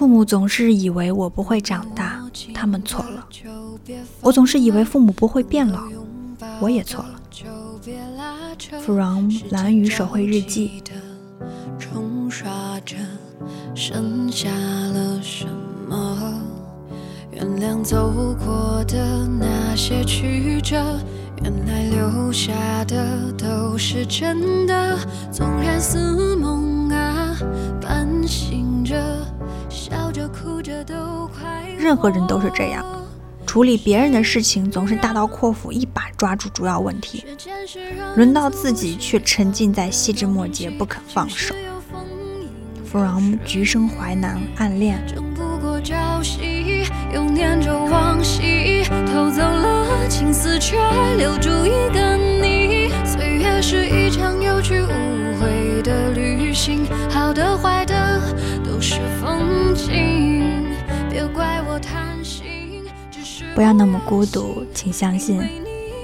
父母总是以为我不会长大，他们错了。我总是以为父母不会变老，我也错了。From 蓝雨手绘日记。冲刷着，剩下了什么？原谅走过的那些曲折，原来留下的都是真的。纵任何人都是这样。处理别人的事情总是大刀阔斧，一把抓住主要问题，轮到自己却沉浸在细枝末节不肯放手。From 橘生淮南暗恋。又念着往昔，偷走了青丝，却留住一个不要那么孤独，请相信，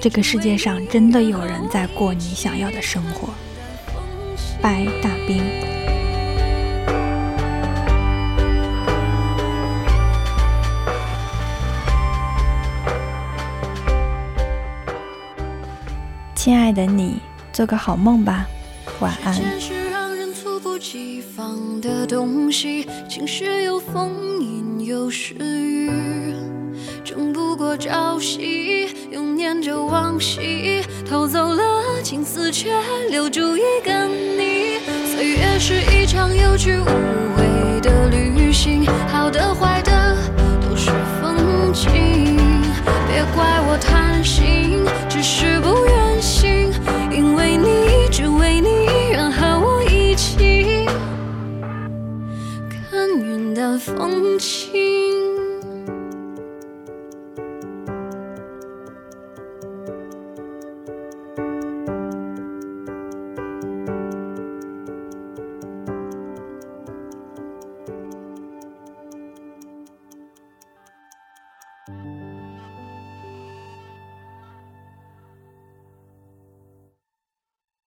这个世界上真的有人在过你想要的生活。拜大兵，亲爱的你，做个好梦吧，晚安。有时雨，争不过朝夕，又念着往昔，偷走了青丝，却留住一个你。岁月是一场有去无回的旅行，好的坏的都是风景，别怪我贪心。晚风轻